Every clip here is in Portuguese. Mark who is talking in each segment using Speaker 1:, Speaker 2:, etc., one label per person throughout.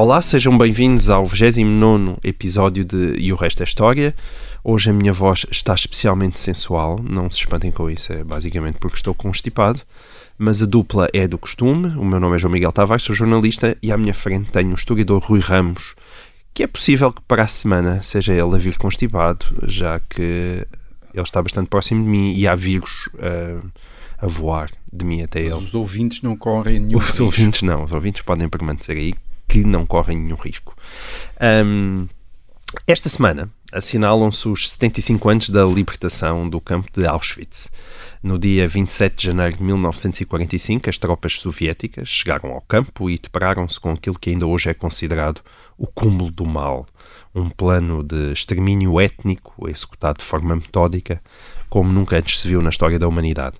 Speaker 1: Olá, sejam bem-vindos ao 29 episódio de E o Resto é História. Hoje a minha voz está especialmente sensual, não se espantem com isso, é basicamente porque estou constipado. Mas a dupla é do costume. O meu nome é João Miguel Tavares, sou jornalista e à minha frente tenho o historiador Rui Ramos, que é possível que para a semana seja ele a vir constipado, já que ele está bastante próximo de mim e há vírus ah, a voar de mim até ele.
Speaker 2: Os ouvintes não correm nenhum
Speaker 1: Os
Speaker 2: risco.
Speaker 1: ouvintes não, os ouvintes podem permanecer aí que não correm nenhum risco. Ahm, esta semana assinalam-se os 75 anos da libertação do campo de Auschwitz. No dia 27 de janeiro de 1945, as tropas soviéticas chegaram ao campo e depararam-se com aquilo que ainda hoje é considerado o cúmulo do mal. Um plano de extermínio étnico executado de forma metódica, como nunca antes se viu na história da humanidade.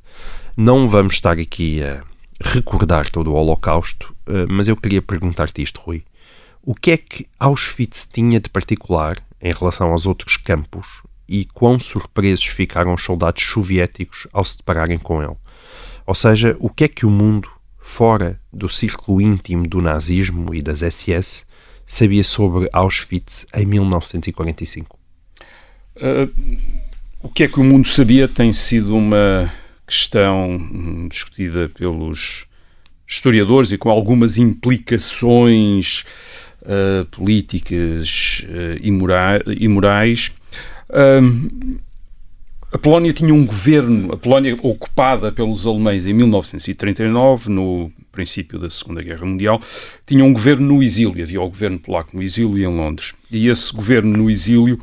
Speaker 1: Não vamos estar aqui a recordar todo o Holocausto, eh, mas eu queria perguntar-te isto, Rui. O que é que Auschwitz tinha de particular em relação aos outros campos e quão surpresos ficaram os soldados soviéticos ao se depararem com ele? Ou seja, o que é que o mundo, fora do círculo íntimo do nazismo e das SS, sabia sobre Auschwitz em 1945?
Speaker 2: Ah, o que é que o mundo sabia tem sido uma questão hum, discutida pelos historiadores e com algumas implicações ah, políticas e morais. Ahm, a Polónia tinha um governo, a Polónia ocupada pelos alemães em 1939, no princípio da Segunda Guerra Mundial, tinha um governo no exílio. Havia o governo polaco no exílio e em Londres. E esse governo no exílio,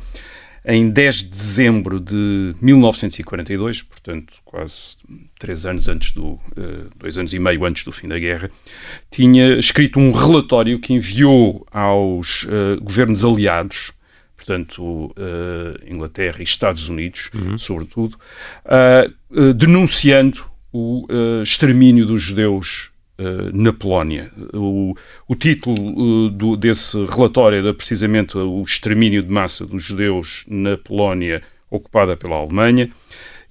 Speaker 2: em 10 de dezembro de 1942, portanto, quase três anos antes do, eh, dois anos e meio antes do fim da guerra, tinha escrito um relatório que enviou aos eh, governos aliados, portanto, eh, Inglaterra e Estados Unidos, sobretudo, ah, eh, denunciando o extermínio dos judeus na Polónia. O, o título eh, do- desse relatório era precisamente o extermínio de massa dos judeus na Polónia ocupada pela Alemanha.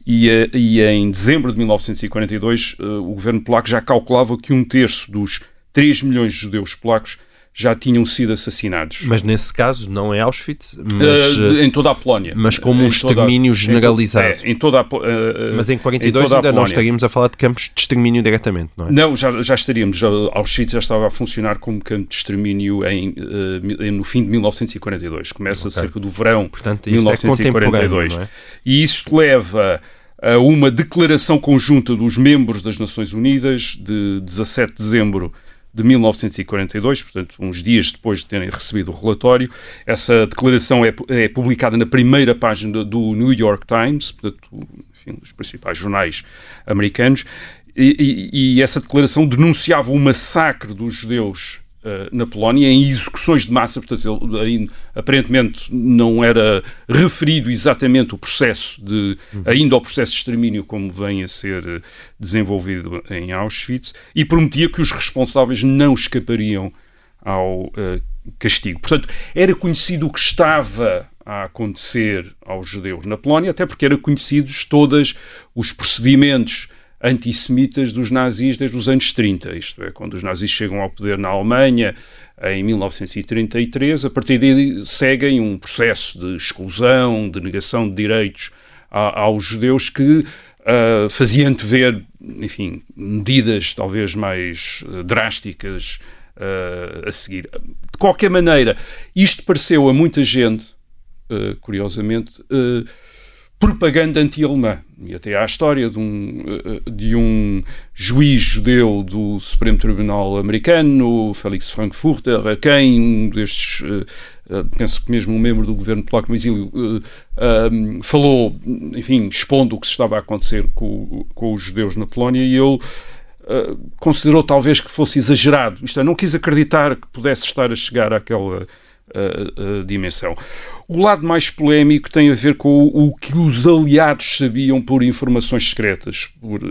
Speaker 2: E, eh, e em dezembro de 1942, eh, o governo polaco já calculava que um terço dos 3 milhões de judeus polacos já tinham sido assassinados.
Speaker 1: Mas nesse caso não é Auschwitz, mas,
Speaker 2: eh, em toda a Polónia.
Speaker 1: mas como um
Speaker 2: Em toda
Speaker 1: extermínio
Speaker 2: em
Speaker 1: generalizado.
Speaker 2: é, em toda a, eh,
Speaker 1: mas em
Speaker 2: em
Speaker 1: 42
Speaker 2: toda a
Speaker 1: ainda não estaríamos a falar de campos de extermínio diretamente, não é?
Speaker 2: Não, já, já estaríamos. Auschwitz já estava a funcionar como campo de extermínio em, eh, no fim de 1942. Começa
Speaker 1: Ok.
Speaker 2: cerca do verão
Speaker 1: Portanto,
Speaker 2: de
Speaker 1: isto é contemporâneo,
Speaker 2: 1942.
Speaker 1: não é?
Speaker 2: E isto leva a uma declaração conjunta dos membros das Nações Unidas de 17 de dezembro de 1942, portanto, uns dias depois de terem recebido o relatório. Essa declaração é, é publicada na primeira página do New York Times, portanto, enfim, dos principais jornais americanos, e, e- e essa declaração denunciava o massacre dos judeus na Polónia em execuções de massa, portanto, ele, aí, aparentemente não era referido exatamente o processo de, ainda o processo de extermínio como vem a ser eh, desenvolvido em Auschwitz, e prometia que os responsáveis não escapariam ao eh, castigo. Portanto, era conhecido o que estava a acontecer aos judeus na Polónia, até porque eram conhecidos todos os procedimentos antissemitas dos nazis desde os anos 30, isto é, quando os nazis chegam ao poder na Alemanha em 1933, a partir daí seguem um processo de exclusão, de negação de direitos a- aos judeus que ah, fazia antever, enfim, medidas talvez mais ah, drásticas ah, a seguir. De qualquer maneira, isto pareceu a muita gente, curiosamente, propaganda anti-alemã. E até há a história de um, eh, de um juiz judeu do Supremo Tribunal americano, Felix Frankfurter, a quem um destes, eh, eh, penso que mesmo um membro do governo polaco no exílio, falou, enfim, expondo o que se estava a acontecer com, com os judeus na Polónia e ele considerou talvez que fosse exagerado. Isto é, não quis acreditar que pudesse estar a chegar àquela uh, dimensão. O lado mais polémico tem a ver com o, o que os aliados sabiam por informações secretas, por,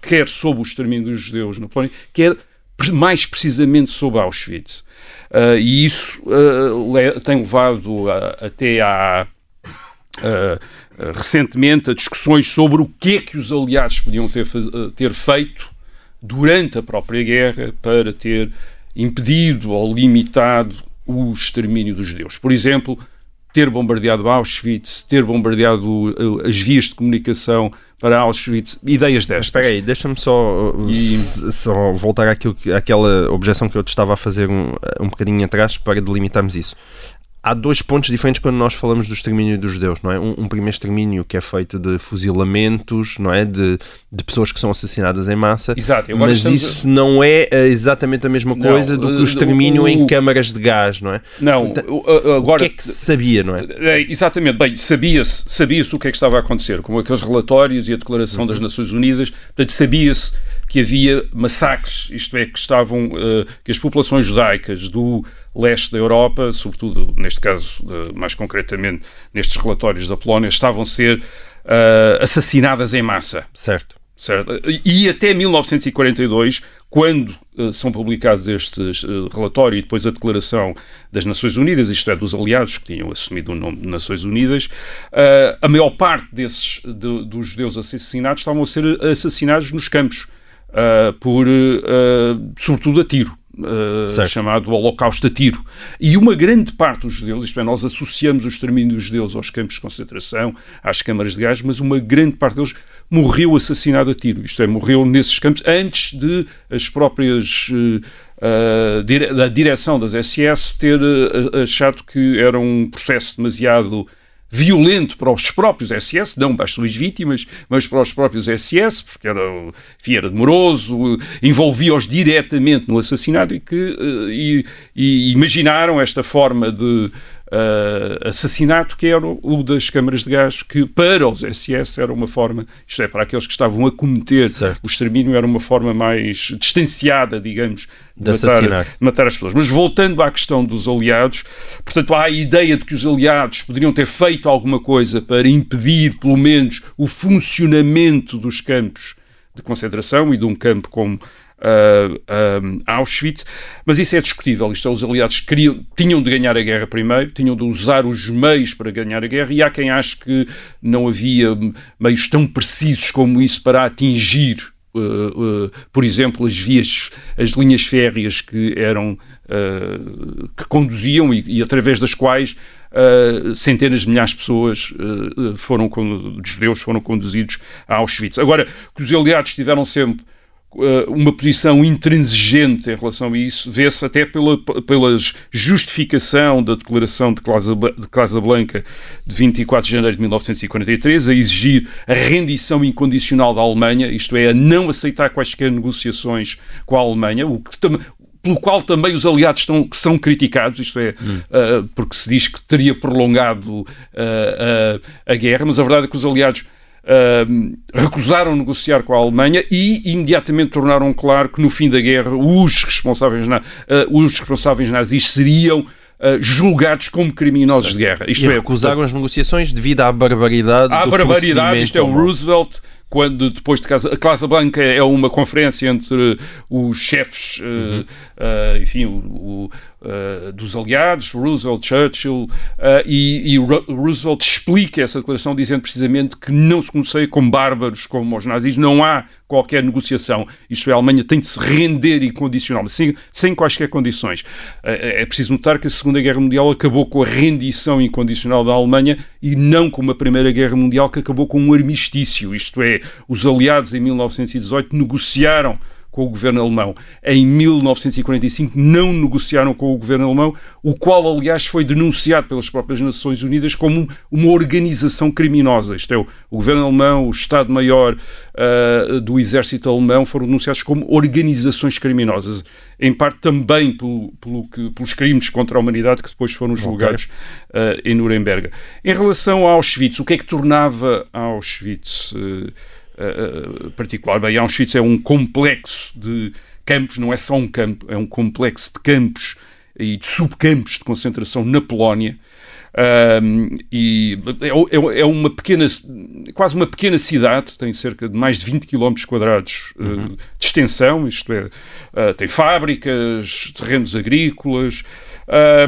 Speaker 2: quer sobre o extermínio dos judeus na Polónia, quer mais precisamente sobre Auschwitz. Uh, e isso uh, tem levado a, até a uh, recentemente a discussões sobre o que é que os aliados podiam ter, ter feito durante a própria guerra para ter impedido ou limitado o extermínio dos judeus. Por exemplo, ter bombardeado Auschwitz, ter bombardeado as vias de comunicação para Auschwitz, ideias destas.
Speaker 1: espera aí, deixa-me só, e... só voltar àquilo, àquela objeção que eu te estava a fazer um, um bocadinho atrás para delimitarmos isso há dois pontos diferentes quando nós falamos do extermínio dos judeus, não é? Um, um, primeiro extermínio que é feito de fuzilamentos, não é? De, de pessoas que são assassinadas em massa.
Speaker 2: Exato.
Speaker 1: Mas isso não é eh, exatamente a mesma coisa não, do que o extermínio o, o, em câmaras de gás, não é?
Speaker 2: Não.
Speaker 1: Então, agora... O que é que se sabia, não é?
Speaker 2: é exatamente. Bem, sabia-se sabia o que é que estava a acontecer, como aqueles relatórios e a Declaração uhum. das Nações Unidas. Portanto, sabia-se que havia massacres, isto é, que estavam, uh, que as populações judaicas do leste da Europa, sobretudo neste caso, mais concretamente nestes relatórios da Polónia, estavam a ser uh, assassinadas em massa.
Speaker 1: Certo.
Speaker 2: Certo? E até 1942, quando uh, são publicados estes uh, relatório e depois a declaração das Nações Unidas, isto é, dos aliados que tinham assumido o nome de Nações Unidas, uh, a maior parte desses de, dos judeus assassinados estavam a ser assassinados nos campos, por, sobretudo a tiro. Uh, chamado Holocausto a tiro. E uma grande parte dos judeus, isto é, nós associamos o extermínio dos judeus aos campos de concentração, às câmaras de gás, mas uma grande parte deles morreu assassinado a tiro. Isto é, morreu nesses campos antes de as próprias. Uh, uh, da direção das SS ter achado que era um processo demasiado violento para os próprios SS, não para as suas vítimas, mas para os próprios SS, porque era, enfim, era demoroso, envolvia-os diretamente no assassinato e que eh, e, e imaginaram esta forma de uh, assassinato, que era o das câmaras de gás, que para os SS era uma forma, isto é, para aqueles que estavam a cometer certo. o extermínio, era uma forma mais distanciada, digamos, de, de matar, matar, as pessoas. Mas voltando à questão dos aliados, portanto, há a ideia de que os aliados poderiam ter feito alguma coisa para impedir, pelo menos, o funcionamento dos campos de concentração e de um campo como uh, uh, Auschwitz, mas isso é discutível. Isto é, os aliados queriam, tinham de ganhar a guerra primeiro, tinham de usar os meios para ganhar a guerra, e há quem ache que não havia meios tão precisos como isso para atingir Uh, uh, por exemplo, as vias, as linhas férreas que eram uh, que conduziam e, e, através das quais centenas de milhares de pessoas foram de judeus foram conduzidos a Auschwitz. Agora, que os aliados tiveram sempre eh, uma posição intransigente em relação a isso, vê-se até pela, pela justificação da declaração de Casablanca de 24 de janeiro de 1943, a exigir a rendição incondicional da Alemanha, isto é, a não aceitar quaisquer negociações com a Alemanha, o que pelo qual também os aliados estão, são criticados, isto é, hum. uh, porque se diz que teria prolongado uh, uh, a guerra, mas a verdade é que os aliados Uh, recusaram negociar com a Alemanha e imediatamente tornaram claro que no fim da guerra os responsáveis, na, uh, os responsáveis nazis seriam uh, julgados como criminosos de guerra.
Speaker 1: Isto e é, recusaram portanto, as negociações devido à barbaridade
Speaker 2: à barbaridade, isto é o Roosevelt quando depois de Casa, Blanca é uma conferência entre os chefes, uhum. uh, uh, enfim, o, o, uh, dos aliados, Roosevelt, Churchill, e, e, Roosevelt explica essa declaração dizendo precisamente que não se negocia com bárbaros como os nazis, não há qualquer negociação. Isto é, a Alemanha tem de se render incondicional, sem, sem quaisquer condições. É preciso notar que a Segunda Guerra Mundial acabou com a rendição incondicional da Alemanha e não como a Primeira Guerra Mundial que acabou com um armistício, isto é, os aliados em 1918 negociaram com o governo alemão. Em 1945 não negociaram com o governo alemão, o qual, aliás, foi denunciado pelas próprias Nações Unidas como uma organização criminosa. Isto é, o governo alemão, o Estado-Maior uh, do exército alemão foram denunciados como organizações criminosas, em parte também pelo, pelo que, pelos crimes contra a humanidade que depois foram julgados uh, em Nuremberg. Em relação a Auschwitz, o que é que tornava Auschwitz... Uh, uh, particular. Bem, Auschwitz é um complexo de campos, não é só um campo, é um complexo de campos e de subcampos de concentração na Polónia. Um, e é, é, é, uma pequena, quase uma pequena cidade, tem cerca de mais de 20 km quadrados uh, uhum. de extensão, isto é, uh, tem fábricas, terrenos agrícolas.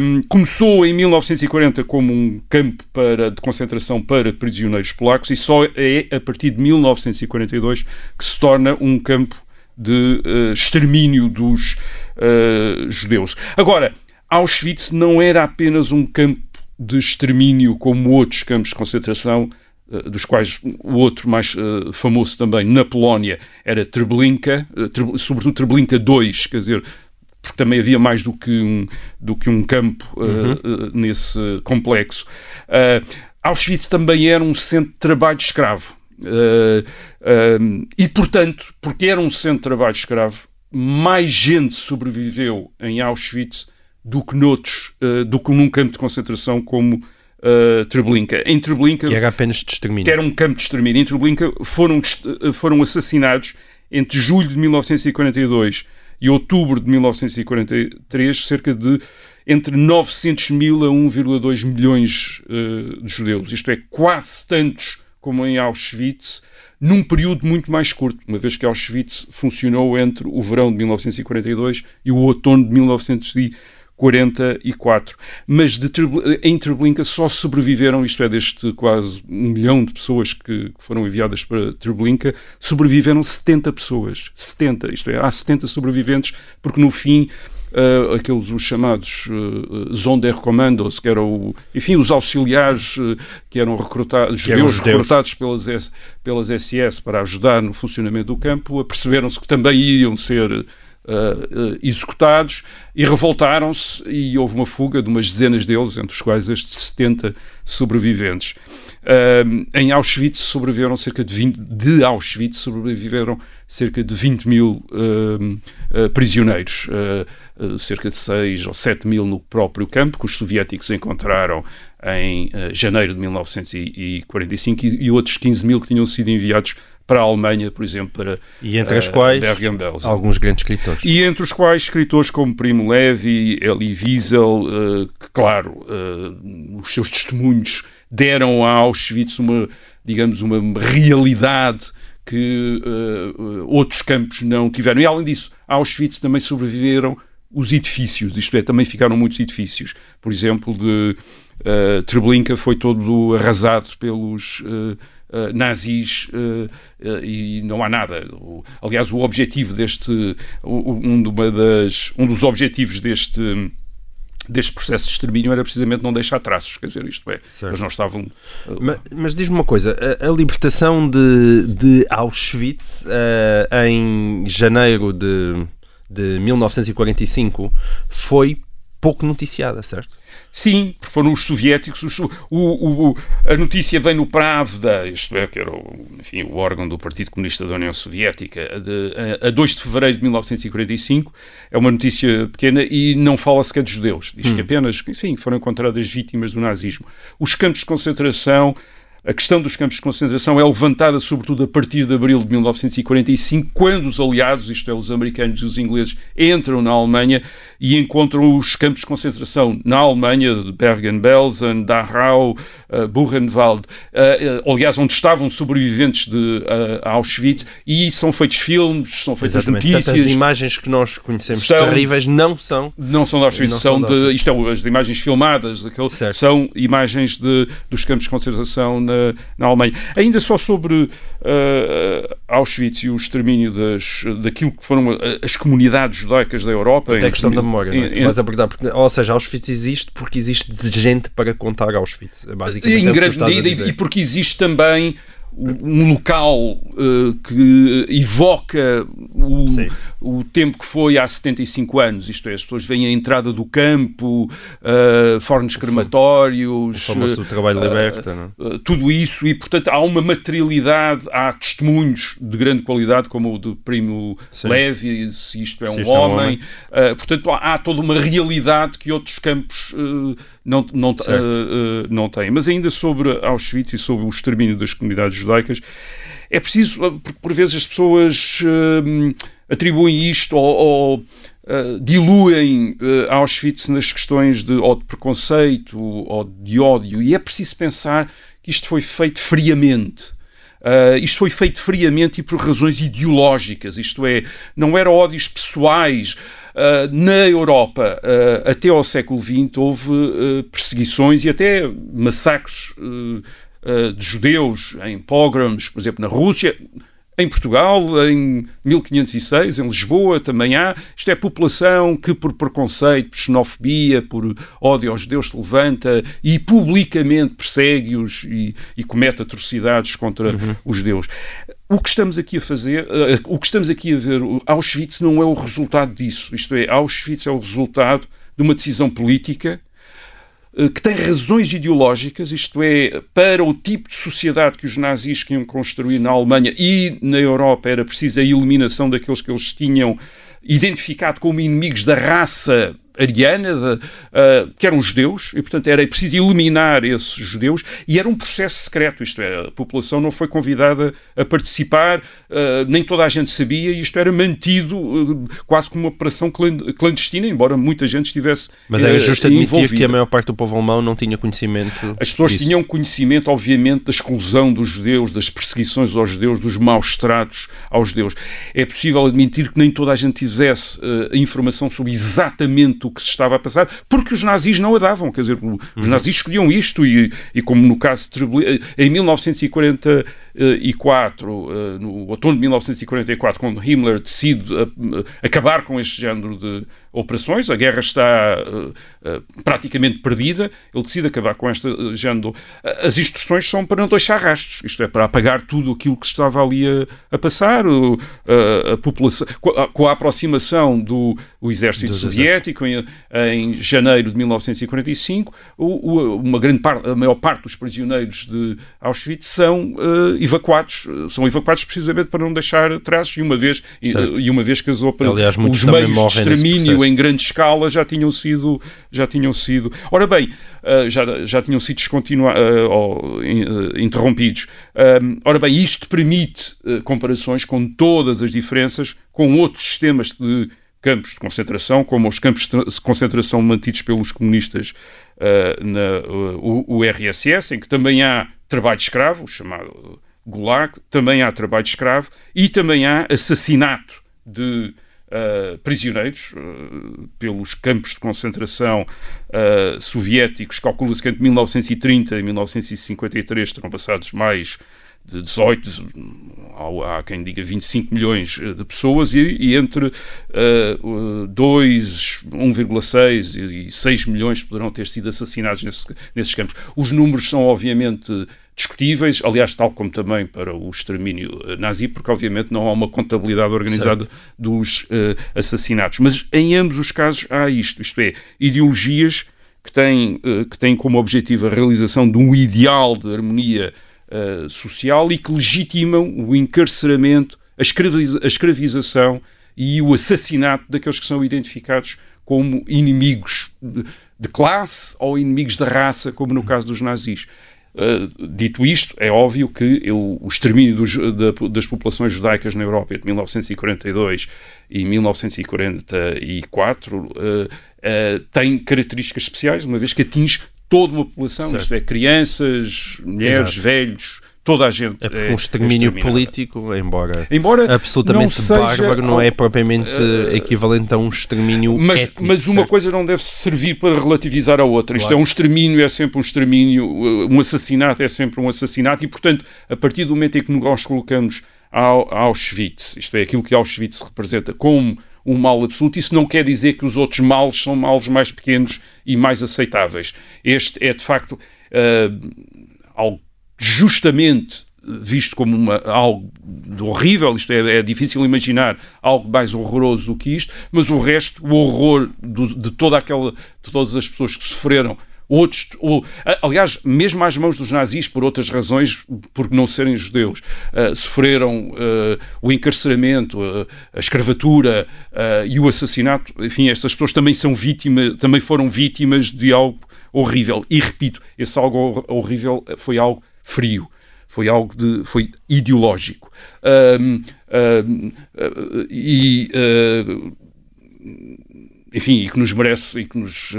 Speaker 2: Um, começou em 1940 como um campo para, de concentração para prisioneiros polacos e só é a partir de 1942 que se torna um campo de uh, extermínio dos judeus. Agora, Auschwitz não era apenas um campo de extermínio como outros campos de concentração, eh, dos quais o outro mais uh, famoso também na Polónia era Treblinka, uh, sobretudo Treblinka II, quer dizer, porque também havia mais do que um, do que um campo uh, uhum. nesse complexo. Auschwitz também era um centro de trabalho escravo. e, portanto, porque era um centro de trabalho escravo, mais gente sobreviveu em Auschwitz do que noutros, uh, do que num campo de concentração como uh, Treblinka. Em Treblinka...
Speaker 1: Que era apenas de extermínio.
Speaker 2: Que era um campo de extermínio. Em Treblinka foram, uh, foram assassinados entre julho de 1942 e outubro de 1943 cerca de entre 900 mil a 1,2 milhões uh, de judeus. Isto é, quase tantos como em Auschwitz, num período muito mais curto, uma vez que Auschwitz funcionou entre o verão de 1942 e o outono de 1943. 44. Mas de, em Treblinka só sobreviveram, isto é, deste quase um milhão de pessoas que, que foram enviadas para Treblinka, sobreviveram 70 pessoas. 70, isto é, há 70 sobreviventes, porque no fim Uh, aqueles os chamados uh, Sonderkommandos, que eram, o, enfim, os auxiliares uh, que eram recrutados, judeus, recrutados pelas, pelas SS para ajudar no funcionamento do campo, aperceberam-se que também iriam ser uh, executados e revoltaram-se e houve uma fuga de umas dezenas deles, entre os quais estes 70 sobreviventes. Uh, em Auschwitz sobreviveram cerca de 20, de Auschwitz sobreviveram cerca de 20 mil uh, prisioneiros, cerca de 6 ou 7 mil no próprio campo, que os soviéticos encontraram em janeiro de 1945 e, e outros 15 mil que tinham sido enviados para a Alemanha, por exemplo, para
Speaker 1: e entre as uh, quais alguns grandes escritores.
Speaker 2: E entre os quais escritores como Primo Levi, Elie Wiesel, uh, que, claro, uh, os seus testemunhos deram a Auschwitz uma, digamos, uma realidade que outros campos não tiveram. E, além disso, a Auschwitz também sobreviveram os edifícios, isto é, também ficaram muitos edifícios. Por exemplo, de uh, Treblinka foi todo arrasado pelos uh, uh, nazis uh, uh, e não há nada. O, aliás, o objetivo deste, um, de das, um dos objetivos deste deste processo de extermínio era precisamente não deixar traços, quer dizer, isto é, certo. eles não estavam...
Speaker 1: Mas, mas diz-me uma coisa, a, a libertação de, de Auschwitz em janeiro de, de 1945 foi pouco noticiada, certo?
Speaker 2: Sim, foram os soviéticos. Os, o, o, a notícia vem no Pravda, isto é, que era o, enfim, o órgão do Partido Comunista da União Soviética, de, a, a 2 de fevereiro de 1945. É uma notícia pequena e não fala sequer de judeus. Diz hum. que apenas, enfim, foram encontradas vítimas do nazismo. Os campos de concentração a questão dos campos de concentração é levantada sobretudo a partir de abril de 1945, quando os aliados, isto é, os americanos e os ingleses, entram na Alemanha e encontram os campos de concentração na Alemanha, de Bergen-Belsen, Dachau, uh, Buchenwald, uh, uh, aliás, onde estavam sobreviventes de Auschwitz, e são feitos filmes, são feitas Exatamente. notícias. Tanto
Speaker 1: as imagens que nós conhecemos são, terríveis não são.
Speaker 2: Não são de Auschwitz, são, são de, isto é, as imagens filmadas, daquele, são imagens de, dos campos de concentração na, na Alemanha. Ainda só sobre Auschwitz e o extermínio das, daquilo que foram as comunidades judaicas da Europa.
Speaker 1: Até a questão da memória, não é? em, abordar, porque, ou seja, Auschwitz existe porque existe gente para contar Auschwitz. É basicamente
Speaker 2: em é grande medida, e porque existe também um local uh, que evoca o, o, tempo que foi há 75 anos, isto é, as pessoas veem a entrada do campo, uh, fornos crematórios,
Speaker 1: o famoso uh, trabalho liberta,
Speaker 2: uh, tudo isso, e portanto há uma materialidade, há testemunhos de grande qualidade, como o do Primo Sim. Levi, se isto é se um isto homem, é um homem. portanto há, há, toda uma realidade que outros campos não, não, não tem. Mas ainda sobre Auschwitz e sobre o extermínio das comunidades judaicas, é preciso, porque por vezes as pessoas uh, atribuem isto ou, ou uh, diluem uh, Auschwitz nas questões de, ou de preconceito ou de ódio. E é preciso pensar que isto foi feito friamente. Uh, isto foi feito friamente e por razões ideológicas, isto é, não eram ódios pessoais. Uh, na Europa, uh, até ao século XX, houve perseguições e até massacres de judeus em pogroms, por exemplo, na Rússia. Em Portugal, em 1506, em Lisboa, também há. Isto é população que, por preconceito, por xenofobia, por ódio aos judeus, se levanta e publicamente persegue-os e, e, comete atrocidades contra uhum. os judeus. O que estamos aqui a fazer, uh, o que estamos aqui a ver, Auschwitz não é o resultado disso. Isto é, Auschwitz é o resultado de uma decisão política que tem razões ideológicas, isto é, para o tipo de sociedade que os nazis queriam construir na Alemanha e na Europa era preciso a eliminação daqueles que eles tinham identificado como inimigos da raça ariana, de, uh, que eram judeus, e portanto era preciso eliminar esses judeus, e era um processo secreto, isto é, a população não foi convidada a participar, uh, nem toda a gente sabia, e isto era mantido uh, quase como uma operação clandestina, embora muita gente estivesse
Speaker 1: Mas é justo admitir envolvida. que a maior parte do povo alemão não tinha conhecimento
Speaker 2: As pessoas
Speaker 1: disso.
Speaker 2: tinham conhecimento, obviamente, da exclusão dos judeus, das perseguições aos judeus, dos maus tratos aos judeus. É possível admitir que nem toda a gente tivesse informação sobre exatamente o que se estava a passar, porque os nazis não a davam. Quer dizer, os uhum. nazis escolhiam isto e, e como no caso em 1940 eh, e quatro eh, no outono de 1944, quando Himmler decide eh, acabar com este género de operações, a guerra está praticamente perdida, ele decide acabar com este género. As instruções são para não deixar rastros, isto é, para apagar tudo aquilo que estava ali a, a passar, a, a população, com a aproximação do exército do soviético em, em, janeiro de 1945, o, o, uma grande parte, a maior parte dos prisioneiros de Auschwitz são evacuados, são evacuados precisamente para não deixar traços, e uma vez, e, e, uma vez que as
Speaker 1: Aliás,
Speaker 2: os meios de extermínio em grande escala já tinham sido, já tinham sido. Ora bem, uh, já, já tinham sido descontinuados uh, ou uh, interrompidos. ora bem, isto permite comparações com todas as diferenças com outros sistemas de campos de concentração, como os campos de concentração mantidos pelos comunistas na URSS, em que também há trabalho escravo, chamado Gulag, também há trabalho escravo e também há assassinato de uh, prisioneiros uh, pelos campos de concentração uh, soviéticos. Calcula-se que entre 1930 e 1953 terão passados mais de 18, há quem diga 25 milhões de pessoas, e, e entre uh, 2, 1,6 e 6 milhões poderão ter sido assassinados nesse, nesses campos. Os números são, obviamente, discutíveis, aliás, tal como também para o extermínio eh, nazi, porque obviamente não há uma contabilidade organizada certo. dos uh, assassinatos. Mas em ambos os casos há isto, isto é, ideologias que têm, uh, que têm como objetivo a realização de um ideal de harmonia uh, social e que legitimam o encarceramento, a, escraviza a escravização e o assassinato daqueles que são identificados como inimigos de, de classe ou inimigos da raça, como no caso dos nazis. Uh, dito isto, é óbvio que eu, o extermínio dos, da, das populações judaicas na Europa entre 1942 e 1944 uh, uh, tem características especiais, uma vez que atinge toda uma população, certo. isto é, crianças, mulheres, Exato. velhos, toda a gente.
Speaker 1: É porque um extermínio político, embora, embora absolutamente não seja, bárbaro, não é propriamente uh, equivalente a um extermínio
Speaker 2: mas,
Speaker 1: étnico,
Speaker 2: Mas uma coisa não deve servir para relativizar a outra. Claro. Isto é um extermínio, é sempre um extermínio, um assassinato é sempre um assassinato e, portanto, a partir do momento em que nós colocamos ao, Auschwitz, isto é, aquilo que Auschwitz representa como um mal absoluto, isso não quer dizer que os outros males são males mais pequenos e mais aceitáveis. Este é, de facto, uh, algo justamente visto como uma, algo horrível, isto é, é, difícil imaginar algo mais horroroso do que isto, mas o resto, o horror do, de toda aquela, de todas as pessoas que sofreram outros, ou, aliás, mesmo às mãos dos nazis, por outras razões, por não serem judeus, uh, sofreram uh, o encarceramento, uh, a escravatura e o assassinato. Enfim, estas pessoas também são vítimas, também foram vítimas de algo horrível. E repito, esse algo horrível foi algo frio foi algo de foi ideológico um, um, e uh, enfim, e que nos merece e que nos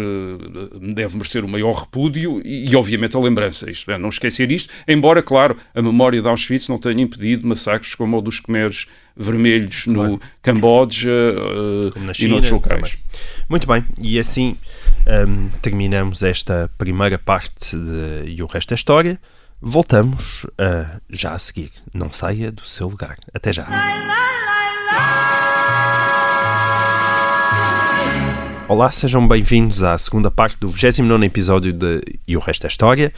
Speaker 2: deve merecer o maior repúdio e, e obviamente, a lembrança. Isto é, não esquecer isto, embora, claro, a memória de Auschwitz não tenha impedido massacres como o dos Khmeres vermelhos claro. no Camboja uh, e noutros locais. Também.
Speaker 1: Muito bem, e assim um, terminamos esta primeira parte de E o Resto da História. Voltamos já a seguir. Não saia do seu lugar. Até já. Olá, sejam bem-vindos à segunda parte do 29 episódio de E o Resto da História.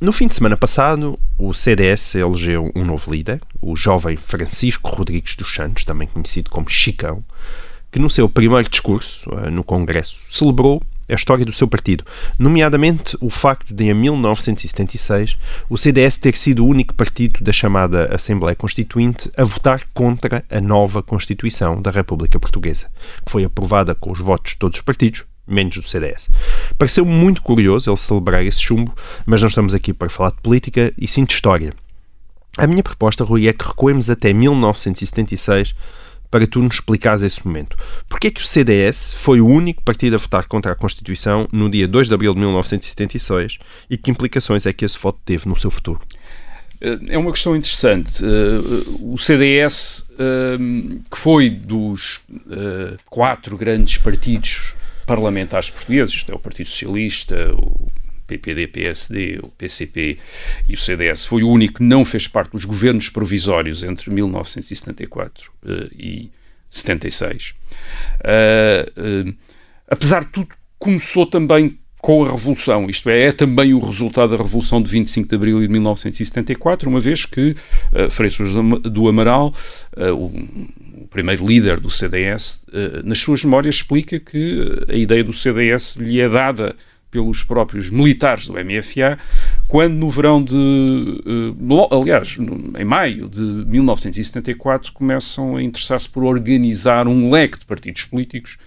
Speaker 1: No fim de semana passado, o CDS elegeu um novo líder, o jovem Francisco Rodrigues dos Santos, também conhecido como Chicão, que no seu primeiro discurso eh, no Congresso celebrou a história do seu partido, nomeadamente o facto de, em 1976, o CDS ter sido o único partido da chamada Assembleia Constituinte a votar contra a nova Constituição da República Portuguesa, que foi aprovada com os votos de todos os partidos, menos do CDS. Pareceu muito curioso ele celebrar esse chumbo, mas não estamos aqui para falar de política e sim de história. A minha proposta, Rui, é que recuemos até 1976 para tu nos explicares esse momento. Porquê é que o CDS foi o único partido a votar contra a Constituição no dia 2 de abril de 1976 e que implicações é que esse voto teve no seu futuro?
Speaker 2: É uma questão interessante. Uh, o CDS, uh, que foi dos quatro grandes partidos parlamentares portugueses, isto é o Partido Socialista, o PPD, PSD, o PCP e o CDS, foi o único que não fez parte dos governos provisórios entre 1974 uh, e 76. Uh, uh, apesar de tudo, começou também com a Revolução, isto é, é também o resultado da Revolução de 25 de Abril de 1974, uma vez que uh, Freitas do Amaral, uh, o, o, primeiro líder do CDS, uh, nas suas memórias explica que a ideia do CDS lhe é dada pelos próprios militares do MFA, quando no verão de. Uh, aliás, em maio de 1974, começam a interessar-se por organizar um leque de partidos políticos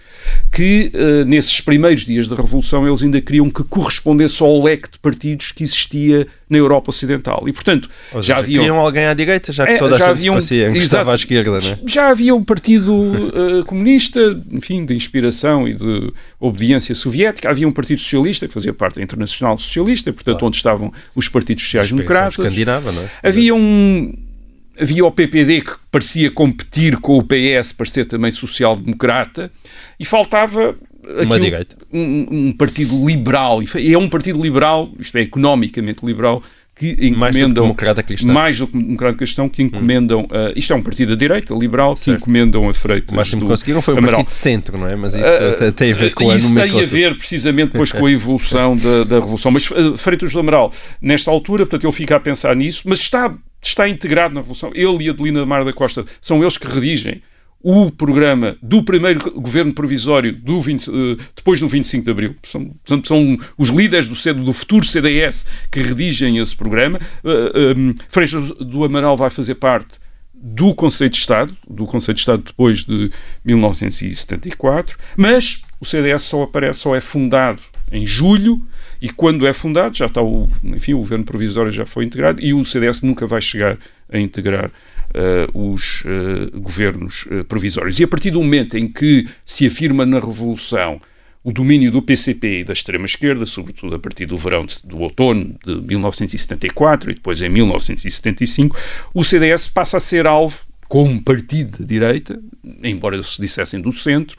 Speaker 2: que, uh, nesses primeiros dias da Revolução, eles ainda queriam que correspondesse ao leque de partidos que existia na Europa Ocidental. E, portanto,
Speaker 1: Ou
Speaker 2: já
Speaker 1: havia. Queriam alguém à direita, já que é, toda já a gente parecia, estava à esquerda, é?
Speaker 2: Já havia o Partido uh, Comunista, enfim, de inspiração e de obediência soviética, havia um Partido Socialista, que fazia parte da Internacional Socialista, portanto, claro. onde estavam os partidos sociais-democratas.
Speaker 1: É?
Speaker 2: Havia um havia o PPD que parecia competir com o PS para ser também social-democrata e faltava
Speaker 1: uma direita.
Speaker 2: Um, um, partido liberal e é um partido liberal, isto é economicamente liberal que encomendam
Speaker 1: mais do que democrata cristão,
Speaker 2: mais do que democrata cristão que encomendam hum. uh, isto é um partido da direita liberal certo. que encomendam a Freitas
Speaker 1: mas
Speaker 2: do
Speaker 1: conseguiram foi um
Speaker 2: Amaral.
Speaker 1: partido de centro não é mas isso uh, tem a ver com
Speaker 2: isso a tem a ver precisamente depois com a evolução da, da revolução mas uh, Freitas do Amaral nesta altura portanto ele fica a pensar nisso mas está está integrado na revolução ele e Adelina Mar da Costa são eles que redigem o programa do primeiro governo provisório do 20, uh, depois do 25 de Abril. São, são os líderes do, do futuro CDS que redigem esse programa. Uh, eh, eh, Freixas do Amaral vai fazer parte do Conselho de Estado, do Conselho de Estado depois de 1974, mas o CDS só aparece, só é fundado em julho e quando é fundado já está o, enfim, o governo provisório já foi integrado e o CDS nunca vai chegar a integrar os uh, governos uh, provisórios. E a partir do momento em que se afirma na Revolução o domínio do PCP e da extrema-esquerda, sobretudo a partir do verão de, do outono de 1974 e depois em 1975, o CDS passa a ser alvo, como partido de direita, embora se dissessem do centro,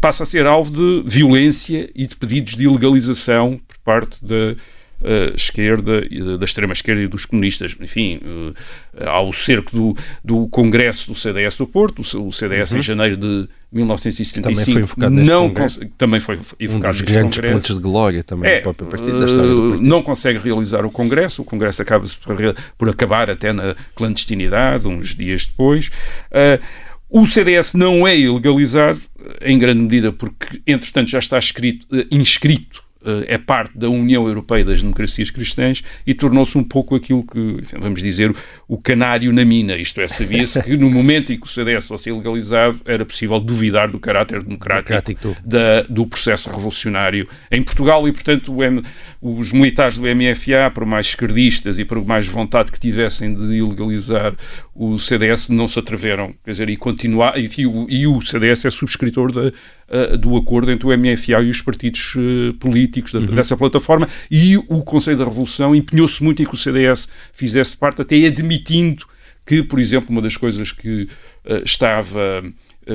Speaker 2: passa a ser alvo de violência e de pedidos de ilegalização por parte da uh, esquerda, da extrema esquerda e dos comunistas. Enfim, uh, há o cerco do, do Congresso do CDS do Porto, o CDS uhum. em janeiro de 1975
Speaker 1: também foi
Speaker 2: não também foi evocado
Speaker 1: um dos grandes
Speaker 2: congresso.
Speaker 1: pontos de glória também
Speaker 2: é,
Speaker 1: do próprio partido, da história do partido.
Speaker 2: não consegue realizar o congresso o congresso acaba-se por, por, acabar até na clandestinidade uns dias depois uh, o CDS não é ilegalizado em grande medida porque entretanto já está escrito, inscrito é parte da União Europeia das Democracias Cristãs e tornou-se um pouco aquilo que, enfim, vamos dizer, o canário na mina. Isto é, sabia-se que no momento em que o CDS fosse legalizado era possível duvidar do caráter democrático, democrático da, do processo revolucionário em Portugal e, portanto, M, os militares do MFA, por mais esquerdistas e por mais vontade que tivessem de ilegalizar o CDS, não se atreveram, quer dizer, e continuar, enfim, o, e o CDS é subscritor da, uh, do acordo entre o MFA e os partidos uh, políticos da, uhum. dessa plataforma e o Conselho da Revolução empenhou-se muito em que o CDS fizesse parte, até admitindo que, por exemplo, uma das coisas que uh, estava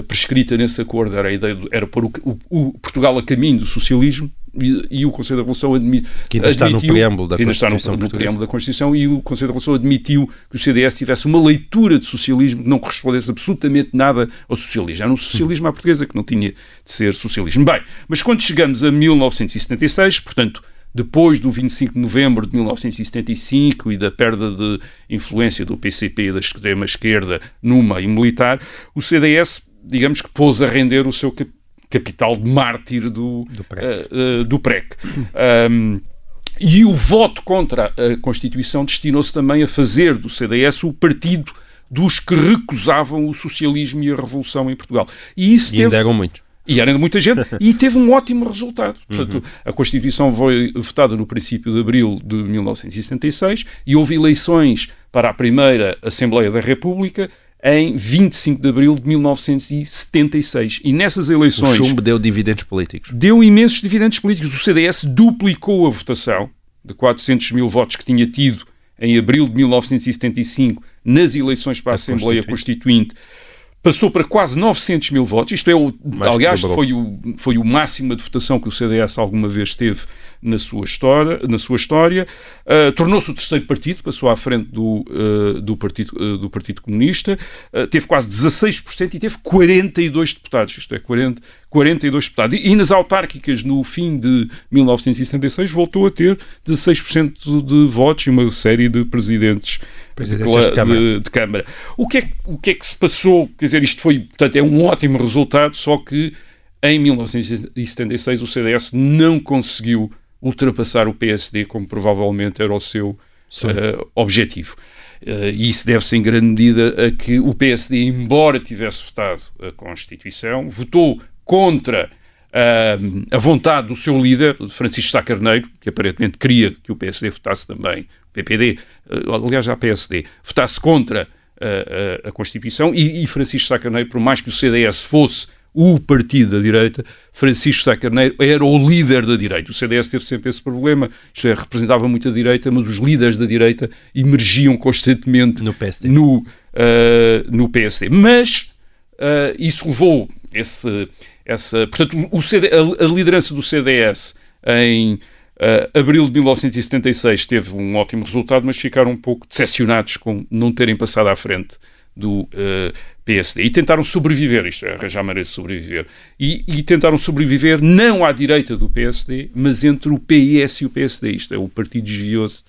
Speaker 2: prescrita nesse acordo era a ideia de, era pôr o, o, o Portugal a caminho do socialismo e, e, o Conselho da Revolução admi,
Speaker 1: que ainda está
Speaker 2: admitiu,
Speaker 1: no preâmbulo da
Speaker 2: que ainda
Speaker 1: Constituição
Speaker 2: está no, no preâmbulo da Constituição e o Conselho da Revolução admitiu que o CDS tivesse uma leitura de socialismo que não correspondesse absolutamente nada ao socialismo. Era um socialismo à portuguesa que não tinha de ser socialismo. Bem, mas quando chegamos a 1976, portanto, depois do 25 de novembro de 1975 e da perda de influência do PCP e da extrema-esquerda no meio militar, o CDS, digamos que pôs a render o seu capital de mártir do, do PREC. Uh, do PREC. Um, e o voto contra a Constituição destinou-se também a fazer do CDS o partido dos que recusavam o socialismo e a revolução em Portugal.
Speaker 1: E, isso e teve... ainda eram muitos.
Speaker 2: E era muita gente, e teve um ótimo resultado. Portanto, uhum. a Constituição foi votada no princípio de abril de 1976 e houve eleições para a primeira Assembleia da República em 25 de abril de 1976. E nessas eleições.
Speaker 1: O chumbo deu dividendos políticos.
Speaker 2: Deu imensos dividendos políticos. O CDS duplicou a votação de 400 mil votos que tinha tido em abril de 1975 nas eleições para a, a Assembleia Constituinte. Constituinte passou para quase 900 mil votos. Isto é, o, aliás, foi o, foi o máximo de votação que o CDS alguma vez teve na sua história. Na sua história. Uh, Tornou-se o terceiro partido, passou à frente do, uh, do, partido, uh, do Partido Comunista, teve quase 16% e teve 42 deputados, isto é, 40, 42 deputados. E, e nas autárquicas, no fim de 1976, voltou a ter 16% de votos e uma série de presidentes de, de, de, Câmara. O que, é, o que é que se passou? Quer dizer, isto foi, portanto, é um ótimo resultado, só que em 1976 o CDS não conseguiu ultrapassar o PSD, como provavelmente era o seu uh, objetivo. Uh, e isso deve-se em grande medida a que o PSD, embora tivesse votado a Constituição, votou contra uh, a vontade do seu líder, Francisco Sá Carneiro, que aparentemente queria que o PSD votasse também, o PPD, uh, aliás já PSD, votasse contra a, a Constituição, e, e Francisco Sá Carneiro, por mais que o CDS fosse o partido da direita, Francisco Sá Carneiro era o líder da direita. O CDS teve sempre esse problema, isto é, representava muito a direita, mas os líderes da direita emergiam constantemente
Speaker 1: no PSD.
Speaker 2: No, uh, no PSD. Mas uh, isso levou esse, essa. Portanto, o CD, a, a liderança do CDS em Uh, abril de 1976 teve um ótimo resultado, mas ficaram um pouco decepcionados com não terem passado à frente do uh, PSD. E tentaram sobreviver, isto é, arranjar maneira de sobreviver. E, e, tentaram sobreviver não à direita do PSD, mas entre o PS e o PSD. Isto é, o partido desviou-se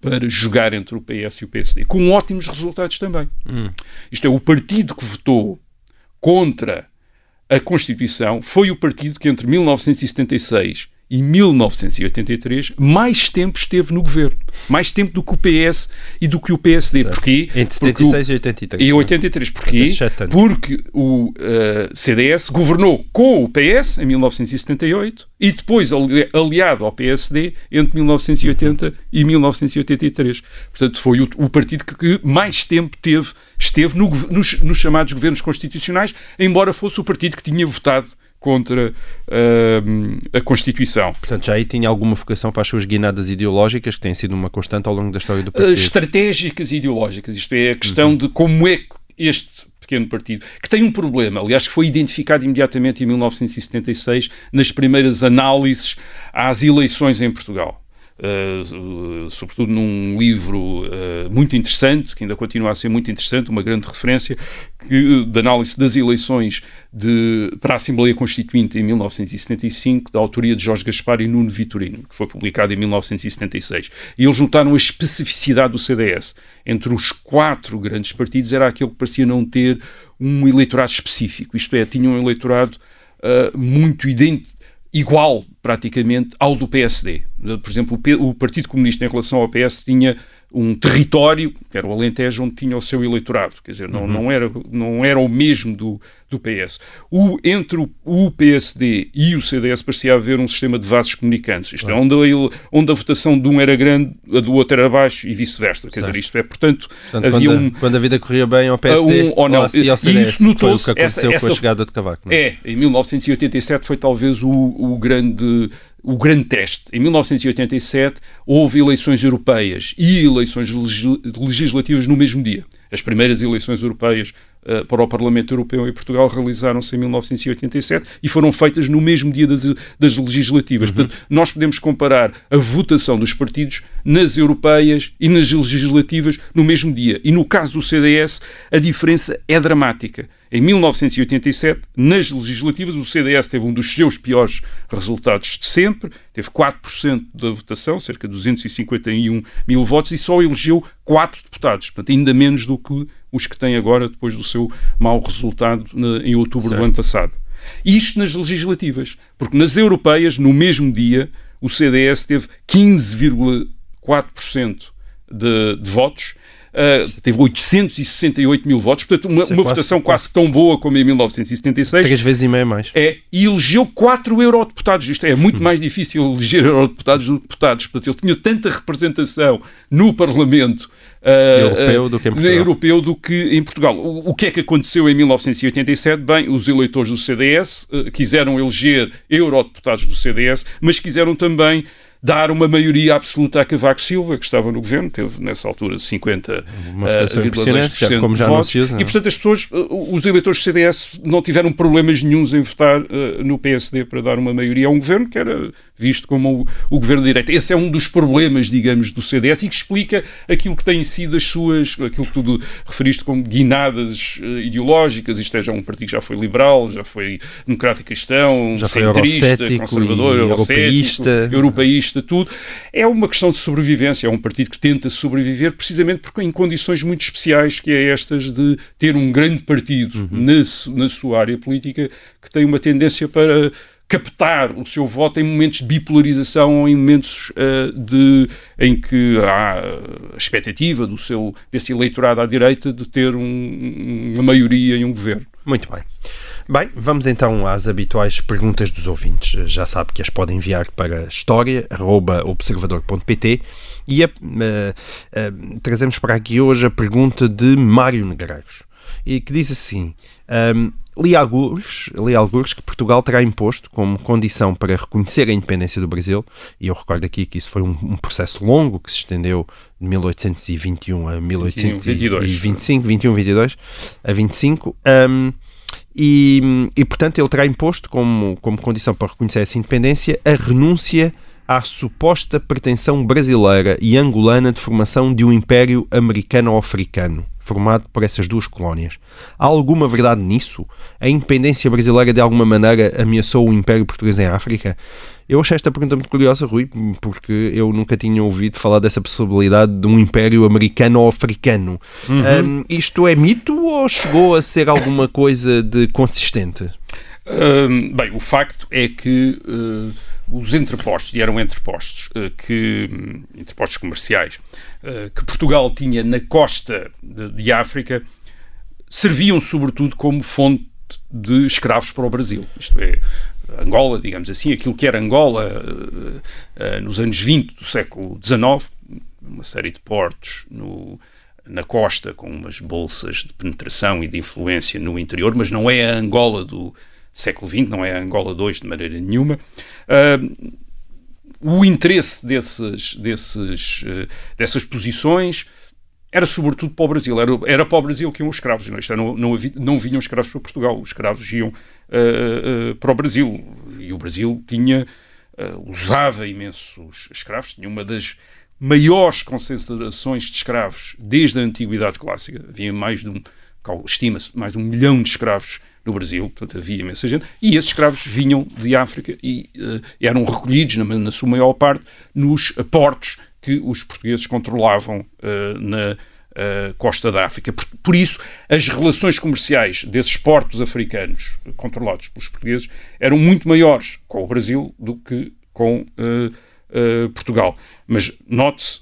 Speaker 2: para jogar entre o PS e o PSD, com ótimos resultados também. Hum. Isto é, o partido que votou contra a Constituição foi o partido que entre 1976 e 1983, mais tempo esteve no governo. Mais tempo do que o PS e do que o PSD. Certo. Porquê?
Speaker 1: Entre 76 o, e 83.
Speaker 2: E 83. Porquê? Porque o uh, CDS governou com o PS em 1978 e depois aliado ao PSD entre 1980 e 1983. Portanto, foi o, o partido que, que, mais tempo teve, esteve no, nos, nos chamados governos constitucionais, embora fosse o partido que tinha votado contra uh, a Constituição.
Speaker 1: Portanto, já aí tinha alguma vocação para as suas guinadas ideológicas, que têm sido uma constante ao longo da história do partido.
Speaker 2: Estratégicas ideológicas, isto é, a questão uhum. de como é que este pequeno partido, que tem um problema, aliás, que foi identificado imediatamente em 1976 nas primeiras análises às eleições em Portugal. Uh, sobretudo num livro uh, muito interessante, que ainda continua a ser muito interessante, uma grande referência, que, de análise das eleições de, para a Assembleia Constituinte em 1975, da autoria de Jorge Gaspar e Nuno Vitorino, que foi publicado em 1976. E eles notaram a especificidade do CDS. Entre os quatro grandes partidos, era aquele que parecia não ter um eleitorado específico, isto é, tinha um eleitorado uh, muito idêntico igual praticamente ao do PSD. Por exemplo, o Partido Comunista em relação ao PS tinha um território, que era o Alentejo, onde tinha o seu eleitorado. Quer dizer, não, uhum. não, era, não era o mesmo do, do PS. O, entre o, o, PSD e o CDS parecia haver um sistema de vasos comunicantes. Isto é, onde a, onde a votação de um era grande, a do outro era baixo e vice-versa. Quer dizer, isto é, portanto,
Speaker 1: portanto havia
Speaker 2: quando,
Speaker 1: um... Quando a vida corria bem ao PSD um, ou não, ou CDS, isso notou foi o que aconteceu essa, essa, com a chegada de Cavaco.
Speaker 2: É? é, em 1987 foi talvez o, o grande o grande teste. Em 1987 houve eleições europeias e eleições legislativas no mesmo dia. As primeiras eleições europeias uh, para o Parlamento Europeu em Portugal realizaram-se em 1987 e foram feitas no mesmo dia das, das legislativas. Uhum. Portanto, nós podemos comparar a votação dos partidos nas europeias e nas legislativas no mesmo dia. E no caso do CDS, a diferença é dramática. Em 1987, nas legislativas, o CDS teve um dos seus piores resultados de sempre, teve 4% da votação, cerca de 251 mil votos, e só elegeu 4 deputados, portanto, ainda menos do que os que tem agora, depois do seu mau resultado em outubro certo. do ano passado. Isto nas legislativas, porque nas europeias, no mesmo dia, o CDS teve 15,4% de, de votos Uh, teve 868 mil votos, portanto, uma, uma quase, votação quase, quase tão boa como em 1976.
Speaker 1: Três vezes e meia mais.
Speaker 2: É, e elegeu quatro eurodeputados. Isto é, é muito hum. mais difícil eleger eurodeputados do que deputados. Portanto, ele tinha tanta representação no Parlamento
Speaker 1: Uh, europeu, do que
Speaker 2: europeu do que em Portugal. O, o, que é que aconteceu em 1987? Bem, os eleitores do CDS uh, quiseram eleger eurodeputados do CDS, mas quiseram também dar uma maioria absoluta a Cavaco Silva, que estava no governo, teve nessa altura 50,2% uh, como já de votos, e portanto as pessoas, uh, os eleitores do CDS não tiveram problemas nenhums em votar uh, no PSD para dar uma maioria a um governo que era visto como o, o governo de direita. Esse é um dos problemas, digamos, do CDS e que explica aquilo que têm sido as suas, aquilo que tu referiste como guinadas uh, ideológicas. Isto é já um partido que já foi liberal, já foi democrático cristão, já centrista, conservador, europeísta, europeísta, tudo. É uma questão de sobrevivência. É um partido que tenta sobreviver precisamente porque em condições muito especiais, que é estas de ter um grande partido uhum. na, na sua área política que tem uma tendência para captar o seu voto em momentos de bipolarização ou em momentos uh, de, em que há a expectativa do seu, desse eleitorado à direita de ter um, uma maioria em um governo.
Speaker 1: Muito bem. Bem, vamos então às habituais perguntas dos ouvintes. Já sabe que as podem enviar para história.observador.pt e a, uh, uh, trazemos para aqui hoje a pergunta de Mário Negreiros, e que diz assim: um, li alguns, li alguns que Portugal terá imposto como condição para reconhecer a independência do Brasil, e eu recordo aqui que isso foi um, um processo longo que se estendeu de 1821 a 1825, 21, 22 a 25. Um, e, e, portanto, ele terá imposto como, como condição para reconhecer essa independência a renúncia à suposta pretensão brasileira e angolana de formação de um império americano-africano formado por essas duas colónias. Há alguma verdade nisso? A independência brasileira de alguma maneira ameaçou o Império Português em África? Eu achei esta pergunta muito curiosa, Rui, porque eu nunca tinha ouvido falar dessa possibilidade de um império americano ou africano. Uhum. Um, isto é mito ou chegou a ser alguma coisa de consistente?
Speaker 2: Um, bem, o facto é que uh, os entrepostos, e eram entrepostos, uh, que, hum, entrepostos comerciais, que Portugal tinha na costa de, de, África, serviam sobretudo como fonte de escravos para o Brasil. Isto é, Angola, digamos assim, aquilo que era Angola nos anos 20 do século XIX, uma série de portos no, na costa com umas bolsas de penetração e de influência no interior, mas não é a Angola do século XX, não é Angola II de maneira nenhuma. Uh, o interesse desses, desses, uh, dessas posições era sobretudo para o Brasil. Era, era para o Brasil que iam os escravos. Não, isto é, não, não, vinham escravos para Portugal. Os escravos iam uh, para o Brasil. E o Brasil tinha, usava imensos escravos. Tinha uma das maiores concentrações de escravos desde a Antiguidade Clássica. Havia mais de um, estima-se, mais de um milhão de escravos no Brasil, portanto havia imensa gente, e esses escravos vinham de África e uh, eram recolhidos, na, na, sua maior parte, nos portos que os portugueses controlavam uh, na, uh, costa da África. Por, por, isso, as relações comerciais desses portos africanos controlados pelos portugueses eram muito maiores com o Brasil do que com Portugal. Mas note-se,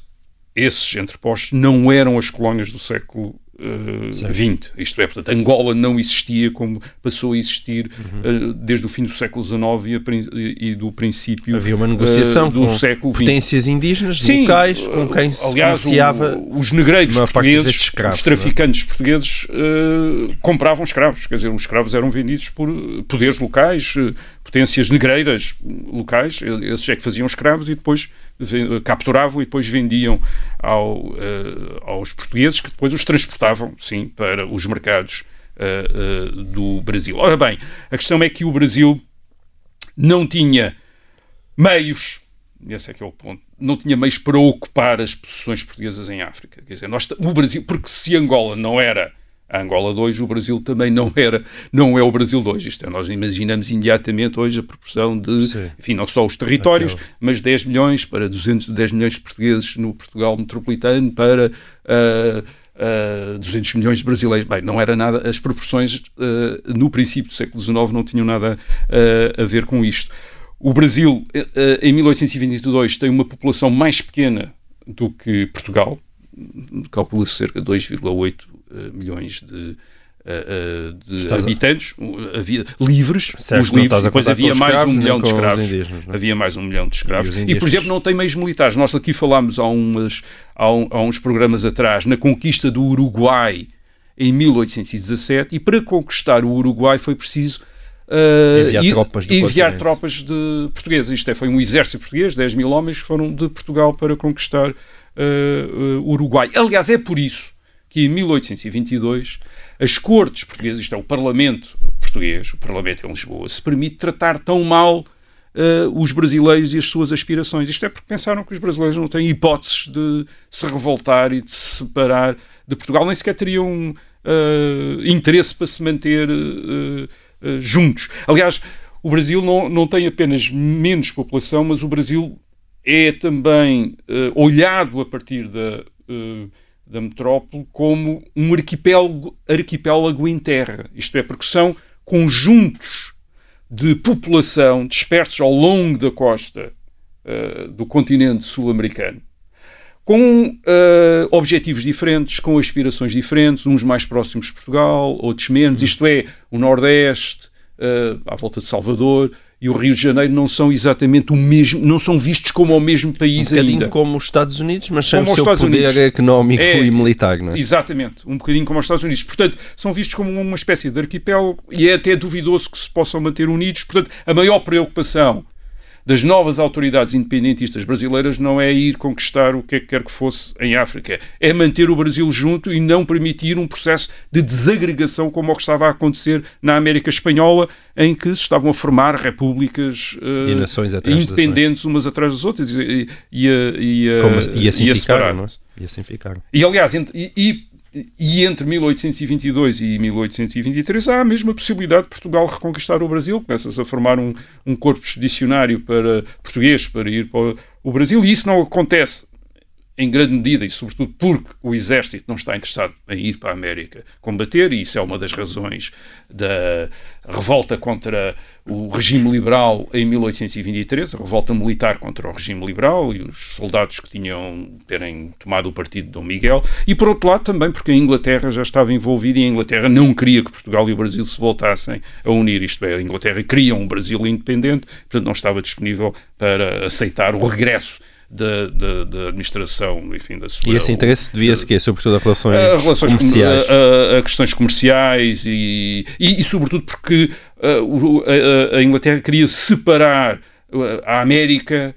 Speaker 2: esses entrepostos não eram as colónias do século uh, 20. Isto é, portanto, Angola não existia como passou a existir uhum. uh, desde o fim do século XIX e, e do princípio
Speaker 1: Havia uma negociação
Speaker 2: uh, do
Speaker 1: com
Speaker 2: século XX.
Speaker 1: potências indígenas,
Speaker 2: Sim,
Speaker 1: locais, com quem se
Speaker 2: aliás,
Speaker 1: negociava
Speaker 2: o, os negreiros portugueses,
Speaker 1: escravos,
Speaker 2: os traficantes é? portugueses uh, compravam escravos. Quer dizer, os escravos eram vendidos por poderes locais, potências negreiras locais, esses é que faziam escravos e depois capturavam e depois vendiam ao, aos portugueses que depois os transportavam, sim, para os mercados uh, uh, do Brasil. Ora bem, a questão é que o Brasil não tinha meios, esse é que é o ponto, não tinha meios para ocupar as posições portuguesas em África. Quer dizer, nós, o Brasil, porque se Angola não era a Angola 2, o Brasil também não era, não é o Brasil 2. Isto é, nós imaginamos imediatamente hoje a proporção de, Sim. enfim, não só os territórios, Aquela. mas 10 milhões para 200, 10 milhões de portugueses no Portugal metropolitano para uh, uh, 200 milhões de brasileiros. Bem, não era nada, as proporções uh, no princípio do século XIX não tinham nada uh, a ver com isto. O Brasil, em 1822, tem uma população mais pequena do que Portugal, calcula-se cerca de 2,8 uh, milhões de, uh, de habitantes a... havia, livres,
Speaker 1: certo,
Speaker 2: os livres,
Speaker 1: depois
Speaker 2: havia mais
Speaker 1: escravos,
Speaker 2: um milhão de escravos.
Speaker 1: Indígenas, é?
Speaker 2: havia mais um milhão de escravos. E, e, por exemplo, não tem meios militares. Nós aqui falámos há, umas, há, um, há uns programas atrás na conquista do Uruguai em 1817 e para conquistar o Uruguai foi preciso
Speaker 1: Uh, enviar, tropas,
Speaker 2: enviar tropas de portugueses. Isto é, foi um exército português, 10 mil homens que foram de Portugal para conquistar uh, uh, Uruguai. Aliás, é por isso que em 1822 as cortes portuguesas, isto é, o Parlamento português, o Parlamento em Lisboa, se permite tratar tão mal uh, os brasileiros e as suas aspirações. Isto é porque pensaram que os brasileiros não têm hipóteses de se revoltar e de se separar de Portugal, nem sequer teriam uh, interesse para se manter uh, juntos. Aliás, o Brasil não, não tem apenas menos população, mas o Brasil é também olhado a partir da da metrópole como um arquipélago, arquipélago em terra. Isto é, porque são conjuntos de população dispersos ao longo da costa uh, do continente sul-americano, com uh, objetivos diferentes, com aspirações diferentes, uns mais próximos de Portugal, outros menos. Isto é, o Nordeste, uh, à volta de Salvador, e o Rio de Janeiro não são exatamente o mesmo, não são vistos como o mesmo país
Speaker 1: um
Speaker 2: ainda.
Speaker 1: como os Estados Unidos, mas sem como o seu Estados poder Unidos. económico é, e militar, não é?
Speaker 2: Exatamente, um bocadinho como os Estados Unidos. Portanto, são vistos como uma espécie de arquipélago e é até duvidoso que se possam manter unidos. Portanto, a maior preocupação das novas autoridades independentistas brasileiras não é ir conquistar o que é que quer que fosse em África, é manter o Brasil junto e não permitir um processo de desagregação como o que estava a acontecer na América Espanhola, em que se estavam a formar repúblicas uh, independentes umas atrás das outras e, e, e, e,
Speaker 1: como, e assim e ficaram, não é? E assim ficaram.
Speaker 2: E aliás, e, e entre 1822 e 1823 há a mesma possibilidade de Portugal reconquistar o Brasil. Começa-se a formar um, um corpo expedicionário para português para ir para o Brasil e isso não acontece em grande medida e sobretudo porque o exército não está interessado em ir para a América combater, e isso é uma das razões da revolta contra o regime liberal em 1823, a revolta militar contra o regime liberal e os soldados que tinham terem tomado o partido de Dom Miguel, e por outro lado também porque a Inglaterra já estava envolvida e a Inglaterra não queria que Portugal e o Brasil se voltassem a unir, isto é, a Inglaterra queria um Brasil independente, portanto não estava disponível para aceitar o regresso da, da, da, administração, enfim, da sua...
Speaker 1: E esse interesse devia-se quê? Sobretudo a relações, a relações comerciais?
Speaker 2: A, a, questões comerciais e, e, e sobretudo porque a, a, Inglaterra queria separar a América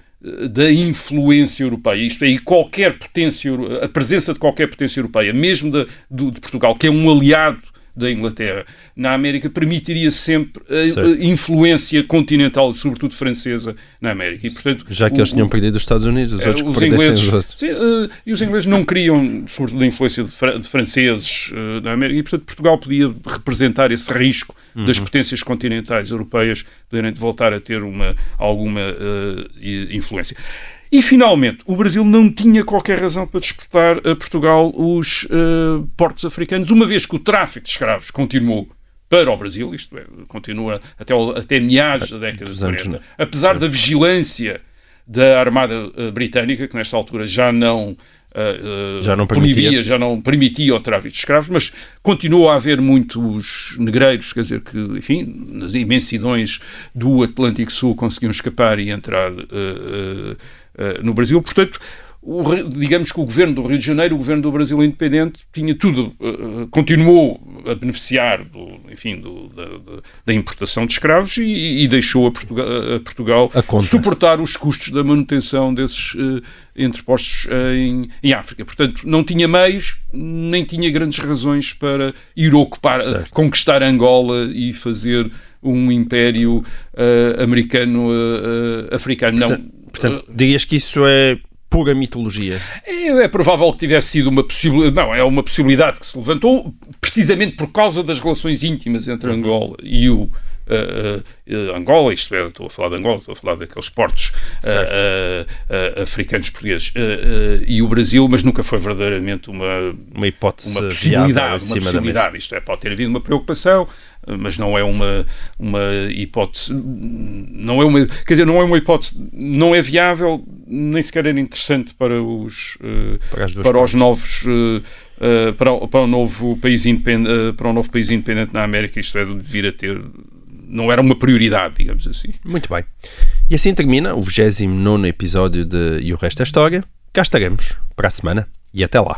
Speaker 2: da influência europeia, isto é, e qualquer potência, a presença de qualquer potência europeia, mesmo de, de Portugal, que é um aliado da Inglaterra na América permitiria sempre a influência continental, sobretudo francesa, na América. E, portanto,
Speaker 1: Já que o, eles tinham perdido os Estados Unidos, os outros os ingleses, os.
Speaker 2: Sim, uh, e os ingleses não queriam, sobretudo, a influência de, de franceses uh, na América, e, portanto, Portugal podia representar esse risco uhum. das potências continentais europeias poderem voltar a ter uma, alguma uh, influência. E, finalmente, o Brasil não tinha qualquer razão para disputar a Portugal os uh, portos africanos, uma vez que o tráfico de escravos continuou para o Brasil, isto é, continua até, até meados da década de 40, apesar da vigilância da Armada uh, Britânica, que nesta altura já não Uh,
Speaker 1: já não permitia.
Speaker 2: Proibia, já não permitia o tráfico de escravos, mas continuou a haver muitos negreiros, quer dizer, que, enfim, nas imensidões do Atlântico Sul conseguiam escapar e entrar uh, no Brasil. Portanto, o, digamos que o governo do Rio de Janeiro, o governo do Brasil independente, tinha tudo, uh, continuou a beneficiar, do, enfim, do, da, da, importação de escravos e, e deixou a Portugal, a Portugal
Speaker 1: a
Speaker 2: suportar os custos da manutenção desses uh, entrepostos uh, em, em, África. Portanto, não tinha meios, nem tinha grandes razões para ir ocupar, conquistar Angola e fazer um império americano-africano.
Speaker 1: Portanto, portanto, dirias que isso é pura mitologia.
Speaker 2: É, é, provável que tivesse sido uma possibilidade, não, é uma possibilidade que se levantou precisamente por causa das relações íntimas entre Angola e o uh, uh, Angola, isto é, estou a falar de Angola, estou a falar daqueles portos uh, africanos portugueses e o Brasil, mas nunca foi verdadeiramente uma,
Speaker 1: uma hipótese,
Speaker 2: uma possibilidade, uma possibilidade. Isto é, pode ter havido uma preocupação, mas não é uma, uma hipótese, não é uma, quer dizer, não é uma hipótese, não é viável, nem sequer era interessante para os, para, para os novos, para, para o novo país independente, para o novo país independente na América, isto é, de vir a ter não era uma prioridade, digamos assim.
Speaker 1: Muito bem. E assim termina o 29 episódio de E o Resto é História. Cá estaremos para a semana e até lá.